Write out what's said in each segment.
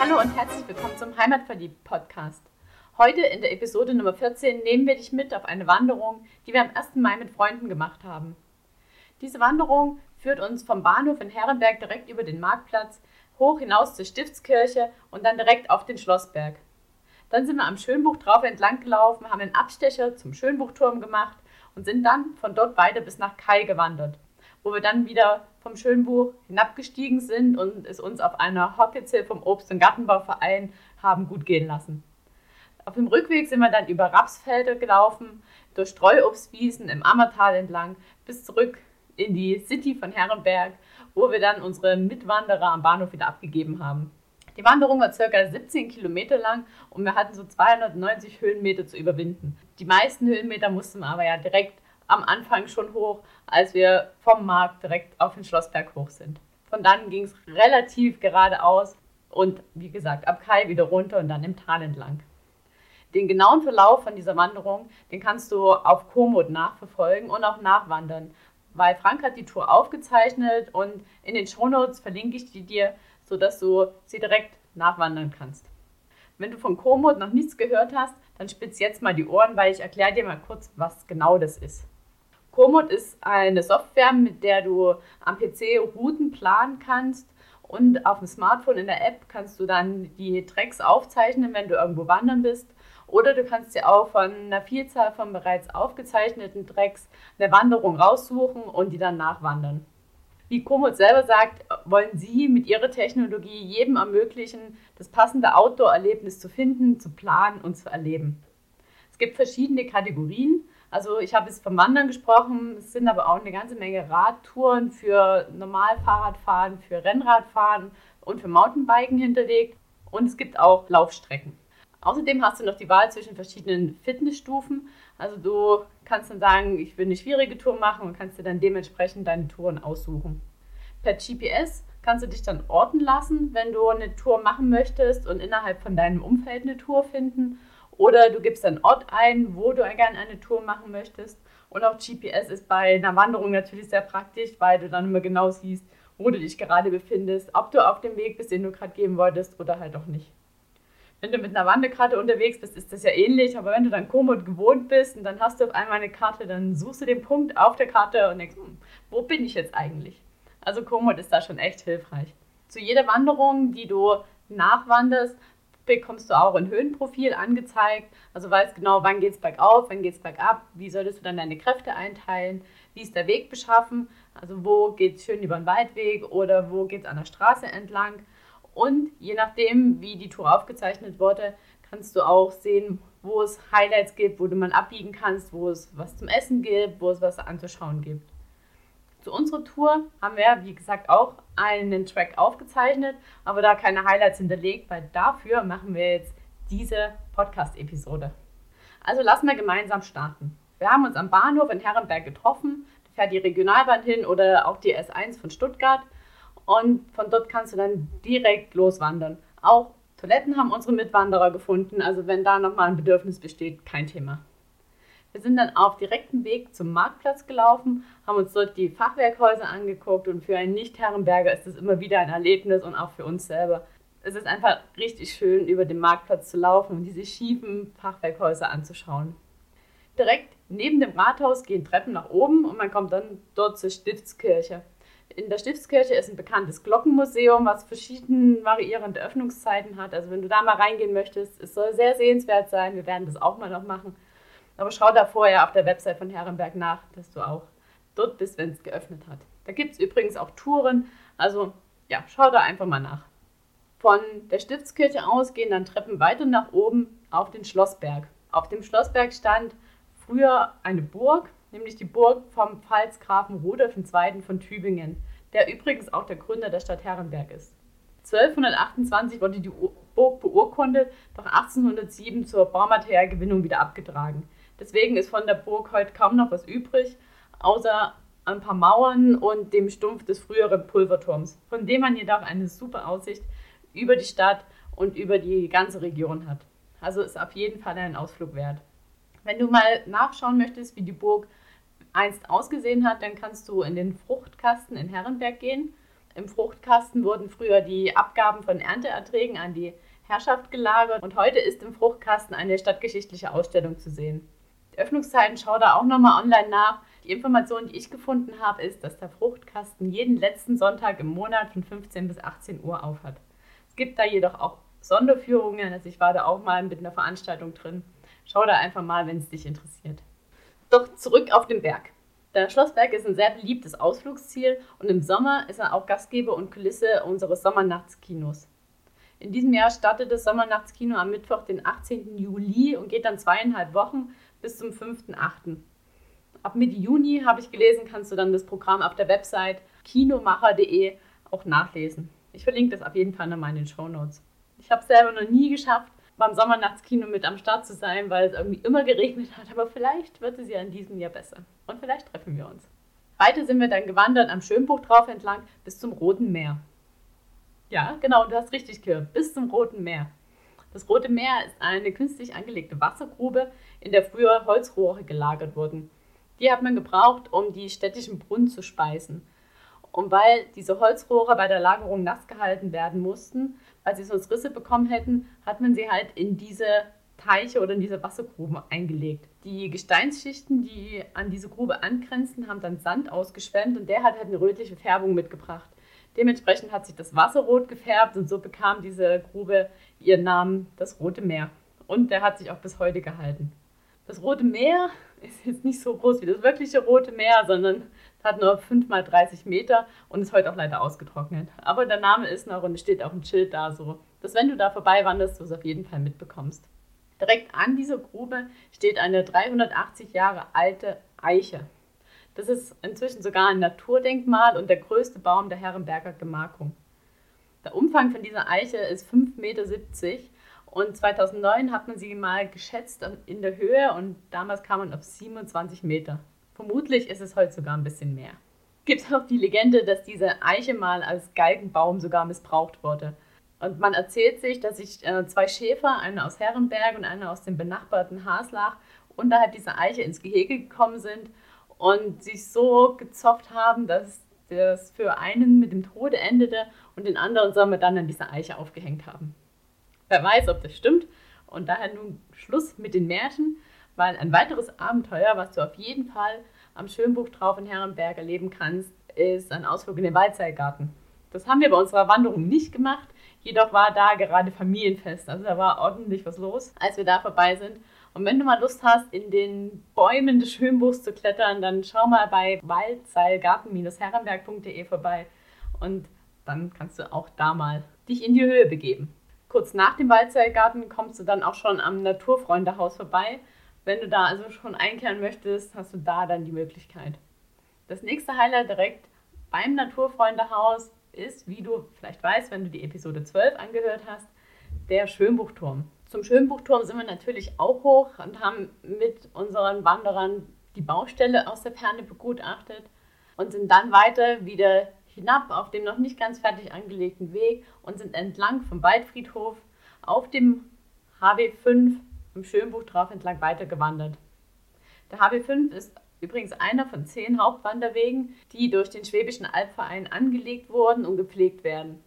Hallo und herzlich willkommen zum Heimatverliebt Podcast. Heute in der Episode Nummer 14 nehmen wir dich mit auf eine Wanderung, die wir am 1. Mai mit Freunden gemacht haben. Diese Wanderung führt uns vom Bahnhof in Herrenberg direkt über den Marktplatz hoch hinaus zur Stiftskirche und dann direkt auf den Schlossberg. Dann sind wir am Schönbuch drauf entlang gelaufen, haben einen Abstecher zum Schönbuchturm gemacht und sind dann von dort weiter bis nach Kai gewandert, wo wir dann wieder vom Schönbuch hinabgestiegen sind und es uns auf einer Hockitze vom Obst- und Gartenbauverein haben gut gehen lassen. Auf dem Rückweg sind wir dann über Rapsfelder gelaufen, durch Streuobstwiesen im Ammertal entlang bis zurück in die City von Herrenberg, wo wir dann unsere Mitwanderer am Bahnhof wieder abgegeben haben. Die Wanderung war ca. 17 Kilometer lang und wir hatten so 290 Höhenmeter zu überwinden. Die meisten Höhenmeter mussten wir aber ja direkt am Anfang schon hoch, als wir vom Markt direkt auf den Schlossberg hoch sind. Von dann ging es relativ geradeaus und wie gesagt ab Kai wieder runter und dann im Tal entlang. Den genauen Verlauf von dieser Wanderung, den kannst du auf Komoot nachverfolgen und auch nachwandern, weil Frank hat die Tour aufgezeichnet und in den Shownotes verlinke ich die dir, sodass du sie direkt nachwandern kannst. Wenn du von Komoot noch nichts gehört hast, dann spitz jetzt mal die Ohren, weil ich erkläre dir mal kurz, was genau das ist. Komoot ist eine Software, mit der du am PC Routen planen kannst und auf dem Smartphone in der App kannst du dann die Tracks aufzeichnen, wenn du irgendwo wandern bist. Oder du kannst dir auch von einer Vielzahl von bereits aufgezeichneten Tracks eine Wanderung raussuchen und die dann nachwandern. Wie Komoot selber sagt, wollen sie mit ihrer Technologie jedem ermöglichen, das passende Outdoor-Erlebnis zu finden, zu planen und zu erleben. Es gibt verschiedene Kategorien. Also ich habe jetzt vom Wandern gesprochen, es sind aber auch eine ganze Menge Radtouren für Normalfahrradfahren, für Rennradfahren und für Mountainbiken hinterlegt. Und es gibt auch Laufstrecken. Außerdem hast du noch die Wahl zwischen verschiedenen Fitnessstufen. Also du kannst dann sagen, ich will eine schwierige Tour machen und kannst dir dann dementsprechend deine Touren aussuchen. Per GPS kannst du dich dann orten lassen, wenn du eine Tour machen möchtest und innerhalb von deinem Umfeld eine Tour finden. Oder du gibst einen Ort ein, wo du gerne eine Tour machen möchtest. Und auch GPS ist bei einer Wanderung natürlich sehr praktisch, weil du dann immer genau siehst, wo du dich gerade befindest, ob du auf dem Weg bist, den du gerade gehen wolltest oder halt auch nicht wenn du mit einer Wanderkarte unterwegs bist, ist das ja ähnlich, aber wenn du dann Komoot gewohnt bist und dann hast du auf einmal eine Karte, dann suchst du den Punkt auf der Karte und denkst, hm, wo bin ich jetzt eigentlich? Also Komoot ist da schon echt hilfreich. Zu jeder Wanderung, die du nachwanderst, bekommst du auch ein Höhenprofil angezeigt. Also weißt genau, wann geht es bergauf, wann geht es bergab, wie solltest du dann deine Kräfte einteilen, wie ist der Weg beschaffen, also wo geht es schön über den Waldweg oder wo geht es an der Straße entlang. Und je nachdem, wie die Tour aufgezeichnet wurde, kannst du auch sehen, wo es Highlights gibt, wo du mal abbiegen kannst, wo es was zum Essen gibt, wo es was anzuschauen gibt. Zu unserer Tour haben wir, wie gesagt, auch einen Track aufgezeichnet, aber da keine Highlights hinterlegt, weil dafür machen wir jetzt diese Podcast-Episode. Also lassen wir gemeinsam starten. Wir haben uns am Bahnhof in Herrenberg getroffen. Da fährt die Regionalbahn hin oder auch die S1 von Stuttgart. Und von dort kannst du dann direkt loswandern. Auch Toiletten haben unsere Mitwanderer gefunden. Also wenn da nochmal ein Bedürfnis besteht, kein Thema. Wir sind dann auf direktem Weg zum Marktplatz gelaufen, haben uns dort die Fachwerkhäuser angeguckt und für einen Nicht-Herrenberger ist das immer wieder ein Erlebnis und auch für uns selber. Es ist einfach richtig schön, über den Marktplatz zu laufen und diese schiefen Fachwerkhäuser anzuschauen. Direkt neben dem Rathaus gehen Treppen nach oben und man kommt dann dort zur Stiftskirche in der Stiftskirche ist ein bekanntes Glockenmuseum, was verschiedene variierende Öffnungszeiten hat. Also wenn du da mal reingehen möchtest, es soll sehr sehenswert sein. Wir werden das auch mal noch machen. Aber schau da vorher auf der Website von Herrenberg nach, dass du auch dort bist, wenn es geöffnet hat. Da gibt es übrigens auch Touren. Also ja, schau da einfach mal nach. Von der Stiftskirche aus gehen dann Treppen weiter nach oben auf den Schlossberg. Auf dem Schlossberg stand früher eine Burg, nämlich die Burg vom Pfalzgrafen Rudolf II. von Tübingen der übrigens auch der Gründer der Stadt Herrenberg ist. 1228 wurde die Burg beurkundet, doch 1807 zur Baumaterialgewinnung wieder abgetragen. Deswegen ist von der Burg heute kaum noch was übrig, außer ein paar Mauern und dem Stumpf des früheren Pulverturms, von dem man jedoch eine super Aussicht über die Stadt und über die ganze Region hat. Also ist auf jeden Fall ein Ausflug wert. Wenn du mal nachschauen möchtest, wie die Burg einst ausgesehen hat, dann kannst du in den Fruchtkasten in Herrenberg gehen. Im Fruchtkasten wurden früher die Abgaben von Ernteerträgen an die Herrschaft gelagert und heute ist im Fruchtkasten eine stadtgeschichtliche Ausstellung zu sehen. Öffnungszeiten schau da auch nochmal online nach. Die Information, die ich gefunden habe, ist, dass der Fruchtkasten jeden letzten Sonntag im Monat von 15 bis 18 Uhr aufhat. Es gibt da jedoch auch Sonderführungen, also ich war da auch mal mit einer Veranstaltung drin. Schau da einfach mal, wenn es dich interessiert. Doch zurück auf den Berg. Der Schlossberg ist ein sehr beliebtes Ausflugsziel und im Sommer ist er auch Gastgeber und Kulisse unseres Sommernachtskinos. In diesem Jahr startet das Sommernachtskino am Mittwoch, den 18. Juli und geht dann zweieinhalb Wochen bis zum 5.8. Ab Mitte Juni, habe ich gelesen, kannst du dann das Programm auf der Website kinomacher.de auch nachlesen. Ich verlinke das auf jeden Fall nochmal in den Show Notes. Ich habe es selber noch nie geschafft, beim Sommernachtskino mit am Start zu sein, weil es irgendwie immer geregnet hat. Aber vielleicht wird es ja in diesem Jahr besser. Und vielleicht treffen wir uns. Weiter sind wir dann gewandert am Schönbuch drauf entlang bis zum Roten Meer. Ja, genau, du hast richtig gehört. Bis zum Roten Meer. Das Rote Meer ist eine künstlich angelegte Wassergrube, in der früher Holzrohre gelagert wurden. Die hat man gebraucht, um die städtischen Brunnen zu speisen. Und weil diese Holzrohre bei der Lagerung nass gehalten werden mussten, weil sie sonst Risse bekommen hätten, hat man sie halt in diese Teiche oder in diese Wassergruben eingelegt. Die Gesteinsschichten, die an diese Grube angrenzen, haben dann Sand ausgeschwemmt und der hat halt eine rötliche Färbung mitgebracht. Dementsprechend hat sich das Wasser rot gefärbt und so bekam diese Grube ihren Namen, das Rote Meer. Und der hat sich auch bis heute gehalten. Das Rote Meer ist jetzt nicht so groß wie das wirkliche Rote Meer, sondern hat nur 5 mal 30 Meter und ist heute auch leider ausgetrocknet. Aber der Name ist noch und es steht auch ein Schild da, so dass wenn du da vorbei wanderst, du es auf jeden Fall mitbekommst. Direkt an dieser Grube steht eine 380 Jahre alte Eiche. Das ist inzwischen sogar ein Naturdenkmal und der größte Baum der Herrenberger Gemarkung. Der Umfang von dieser Eiche ist 5,70 Meter und 2009 hat man sie mal geschätzt in der Höhe und damals kam man auf 27 Meter. Vermutlich ist es heute sogar ein bisschen mehr. Gibt auch die Legende, dass diese Eiche mal als Galgenbaum sogar missbraucht wurde. Und man erzählt sich, dass sich äh, zwei Schäfer, einer aus Herrenberg und einer aus dem benachbarten Haslach, unterhalb dieser Eiche ins Gehege gekommen sind und sich so gezopft haben, dass das für einen mit dem Tode endete und den anderen soll man dann an dieser Eiche aufgehängt haben. Wer weiß, ob das stimmt. Und daher nun Schluss mit den Märchen weil ein weiteres Abenteuer, was du auf jeden Fall am Schönbuch drauf in Herrenberg erleben kannst, ist ein Ausflug in den Waldseilgarten. Das haben wir bei unserer Wanderung nicht gemacht, jedoch war da gerade Familienfest, also da war ordentlich was los, als wir da vorbei sind. Und wenn du mal Lust hast, in den Bäumen des Schönbuchs zu klettern, dann schau mal bei waldseilgarten-herrenberg.de vorbei und dann kannst du auch da mal dich in die Höhe begeben. Kurz nach dem Waldseilgarten kommst du dann auch schon am Naturfreundehaus vorbei. Wenn du da also schon einkehren möchtest, hast du da dann die Möglichkeit. Das nächste Highlight direkt beim Naturfreundehaus ist, wie du vielleicht weißt, wenn du die Episode 12 angehört hast, der Schönbuchturm. Zum Schönbuchturm sind wir natürlich auch hoch und haben mit unseren Wanderern die Baustelle aus der Ferne begutachtet und sind dann weiter wieder hinab auf dem noch nicht ganz fertig angelegten Weg und sind entlang vom Waldfriedhof auf dem HW5 im Schönbuch drauf entlang weitergewandert. Der HB5 ist übrigens einer von zehn Hauptwanderwegen, die durch den Schwäbischen Albverein angelegt wurden und gepflegt werden.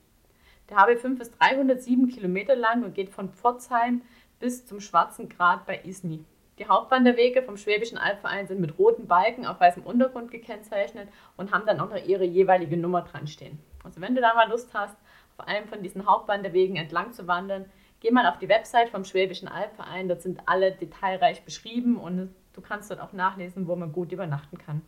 Der HB5 ist 307 Kilometer lang und geht von Pforzheim bis zum Schwarzen Grat bei Isny. Die Hauptwanderwege vom Schwäbischen Albverein sind mit roten Balken auf weißem Untergrund gekennzeichnet und haben dann auch noch ihre jeweilige Nummer dran stehen. Also wenn du da mal Lust hast, auf einem von diesen Hauptwanderwegen entlang zu wandern, Geh mal auf die Website vom Schwäbischen Albverein, dort sind alle detailreich beschrieben und du kannst dort auch nachlesen, wo man gut übernachten kann.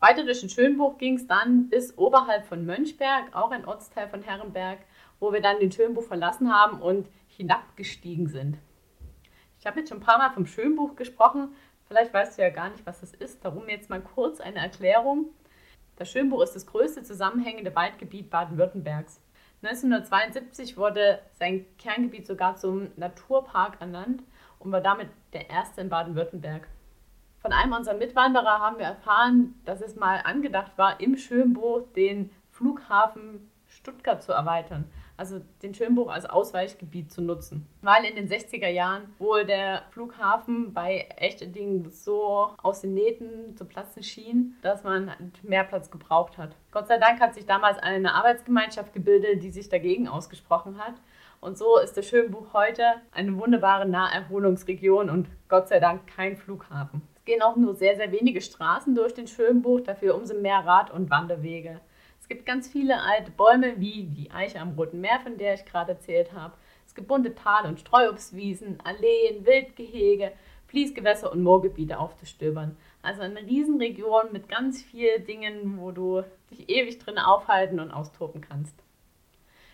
Weiter durch den Schönbuch ging es dann bis oberhalb von Mönchberg, auch ein Ortsteil von Herrenberg, wo wir dann den Schönbuch verlassen haben und hinabgestiegen sind. Ich habe jetzt schon ein paar Mal vom Schönbuch gesprochen, vielleicht weißt du ja gar nicht, was das ist, darum jetzt mal kurz eine Erklärung. Das Schönbuch ist das größte zusammenhängende Waldgebiet Baden-Württembergs. 1972 wurde sein Kerngebiet sogar zum Naturpark ernannt und war damit der erste in Baden-Württemberg. Von einem unserer Mitwanderer haben wir erfahren, dass es mal angedacht war, im Schönbuch den Flughafen Stuttgart zu erweitern. Also den Schönbuch als Ausweichgebiet zu nutzen. Weil in den 60er Jahren wohl der Flughafen bei Echterdingen so aus den Nähten zu platzen schien, dass man mehr Platz gebraucht hat. Gott sei Dank hat sich damals eine Arbeitsgemeinschaft gebildet, die sich dagegen ausgesprochen hat. Und so ist der Schönbuch heute eine wunderbare Naherholungsregion und Gott sei Dank kein Flughafen. Es gehen auch nur sehr, sehr wenige Straßen durch den Schönbuch, dafür umso mehr Rad- und Wanderwege. Es gibt ganz viele alte Bäume, wie die Eiche am Roten Meer, von der ich gerade erzählt habe. Es gibt bunte Tal- und Streuobstwiesen, Alleen, Wildgehege, Fließgewässer und Moorgebiete aufzustöbern. Also eine Riesenregion mit ganz vielen Dingen, wo du dich ewig drin aufhalten und austoben kannst.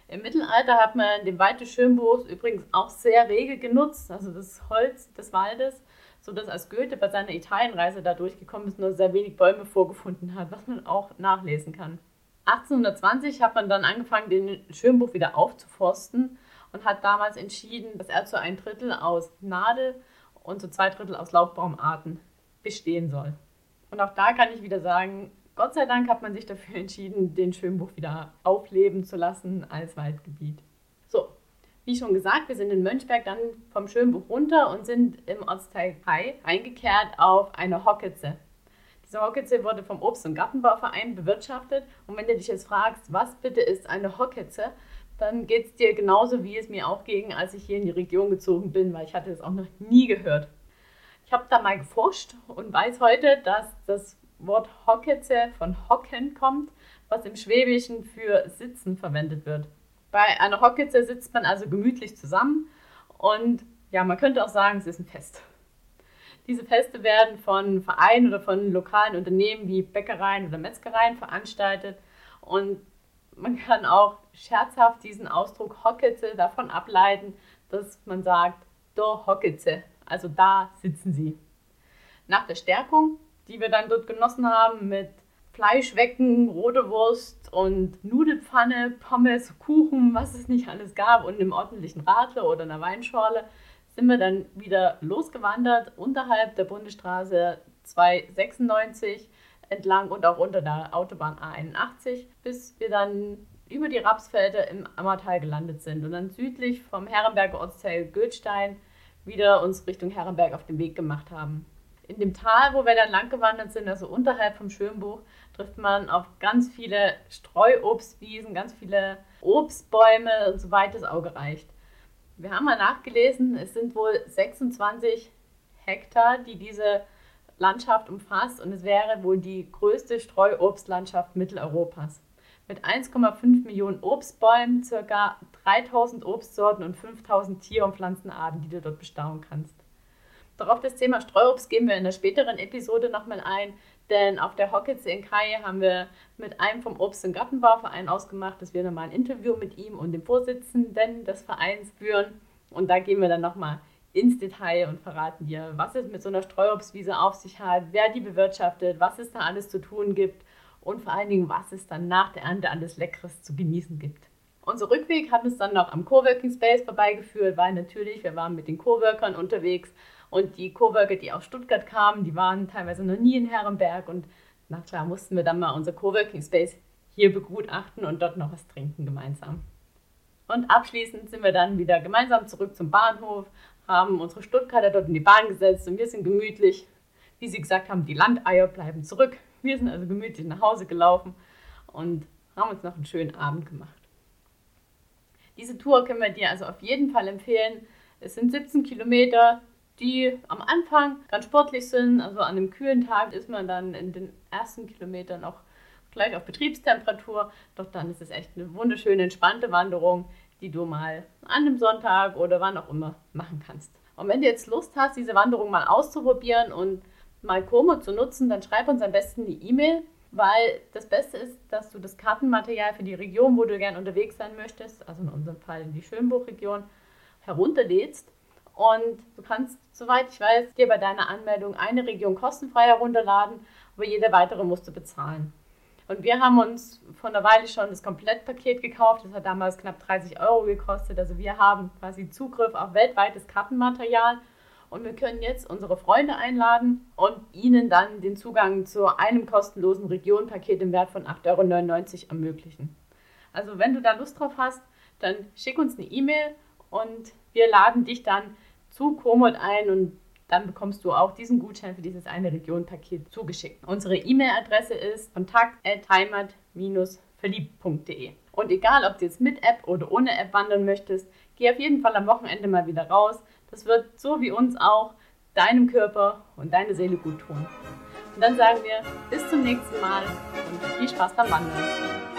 Im Mittelalter hat man den Wald des Schönbuchs übrigens auch sehr rege genutzt, also das Holz des Waldes, sodass als Goethe bei seiner Italienreise da durchgekommen ist, nur sehr wenig Bäume vorgefunden hat, was man auch nachlesen kann. 1820 hat man dann angefangen, den Schönbuch wieder aufzuforsten und hat damals entschieden, dass er zu ein Drittel aus Nadel und zu zwei Drittel aus Laubbaumarten bestehen soll. Und auch da kann ich wieder sagen, Gott sei Dank hat man sich dafür entschieden, den Schönbuch wieder aufleben zu lassen als Waldgebiet. So, wie schon gesagt, wir sind in Mönchberg dann vom Schönbuch runter und sind im Ortsteil Kai eingekehrt auf eine Hocketze. Diese Hocketze wurde vom Obst- und Gartenbauverein bewirtschaftet. Und wenn du dich jetzt fragst, was bitte ist eine Hocketze, dann geht es dir genauso, wie es mir auch ging, als ich hier in die Region gezogen bin, weil ich hatte es auch noch nie gehört. Ich habe da mal geforscht und weiß heute, dass das Wort Hocketze von Hocken kommt, was im Schwäbischen für Sitzen verwendet wird. Bei einer Hocketze sitzt man also gemütlich zusammen und ja, man könnte auch sagen, es ist ein Fest. Diese Feste werden von Vereinen oder von lokalen Unternehmen wie Bäckereien oder Metzgereien veranstaltet und man kann auch scherzhaft diesen Ausdruck Hocketze davon ableiten, dass man sagt, do Hocketze, also da sitzen sie. Nach der Stärkung, die wir dann dort genossen haben mit Fleischwecken, rote Wurst und Nudelpfanne, Pommes, Kuchen, was es nicht alles gab und einem ordentlichen Radler oder einer Weinschorle, sind wir dann wieder losgewandert unterhalb der Bundesstraße 296 entlang und auch unter der Autobahn A81, bis wir dann über die Rapsfelder im Ammertal gelandet sind und dann südlich vom Herrenberger Ortsteil Götstein wieder uns Richtung Herrenberg auf den Weg gemacht haben. In dem Tal, wo wir dann lang gewandert sind, also unterhalb vom Schönbuch, trifft man auf ganz viele Streuobstwiesen, ganz viele Obstbäume und so weit das Auge reicht. Wir haben mal nachgelesen, es sind wohl 26 Hektar, die diese Landschaft umfasst und es wäre wohl die größte Streuobstlandschaft Mitteleuropas. Mit 1,5 Millionen Obstbäumen, ca. 3000 Obstsorten und 5000 Tier- und Pflanzenarten, die du dort bestaunen kannst. Darauf das Thema Streuobst gehen wir in der späteren Episode nochmal ein, denn auf der Hockitze in Kai haben wir mit einem vom Obst- und Gartenbauverein ausgemacht, dass wir nochmal ein Interview mit ihm und dem Vorsitzenden des Vereins führen. Und da gehen wir dann nochmal ins Detail und verraten dir, was es mit so einer Streuobstwiese auf sich hat, wer die bewirtschaftet, was es da alles zu tun gibt und vor allen Dingen, was es dann nach der Ernte alles Leckeres zu genießen gibt. Unser Rückweg hat uns dann noch am Coworking Space vorbeigeführt, weil natürlich, wir waren mit den Coworkern unterwegs und die Coworker, die aus Stuttgart kamen, die waren teilweise noch nie in Herrenberg und na klar mussten wir dann mal unser Coworking Space hier begutachten und dort noch was trinken gemeinsam. Und abschließend sind wir dann wieder gemeinsam zurück zum Bahnhof, haben unsere Stuttgarter dort in die Bahn gesetzt und wir sind gemütlich, wie sie gesagt haben, die Landeier bleiben zurück. Wir sind also gemütlich nach Hause gelaufen und haben uns noch einen schönen Abend gemacht. Diese Tour können wir dir also auf jeden Fall empfehlen. Es sind 17 Kilometer, die am Anfang ganz sportlich sind. Also an einem kühlen Tag ist man dann in den ersten Kilometern noch gleich auf Betriebstemperatur. Doch dann ist es echt eine wunderschöne, entspannte Wanderung, die du mal an einem Sonntag oder wann auch immer machen kannst. Und wenn du jetzt Lust hast, diese Wanderung mal auszuprobieren und mal Como zu nutzen, dann schreib uns am besten eine E-Mail, weil das Beste ist, dass du das Kartenmaterial für die Region, wo du gerne unterwegs sein möchtest, also in unserem Fall in die Schönbuchregion, herunterlädst und du kannst, soweit ich weiß, dir bei deiner Anmeldung eine Region kostenfrei herunterladen, aber jede weitere musst du bezahlen. Und wir haben uns vor einer Weile schon das Komplettpaket gekauft. Das hat damals knapp 30 Euro gekostet. Also wir haben quasi Zugriff auf weltweites Kartenmaterial. Und wir können jetzt unsere Freunde einladen und ihnen dann den Zugang zu einem kostenlosen Regionpaket im Wert von 8,99 Euro ermöglichen. Also wenn du da Lust drauf hast, dann schick uns eine E-Mail und wir laden dich dann zu Komoot ein und dann bekommst du auch diesen Gutschein für dieses eine Region-Paket zugeschickt. Unsere E-Mail-Adresse ist kontakt.heimat-verliebt.de. Und egal, ob du jetzt mit App oder ohne App wandern möchtest, geh auf jeden Fall am Wochenende mal wieder raus. Das wird so wie uns auch deinem Körper und deine Seele gut tun. Und dann sagen wir bis zum nächsten Mal und viel Spaß beim Wandern.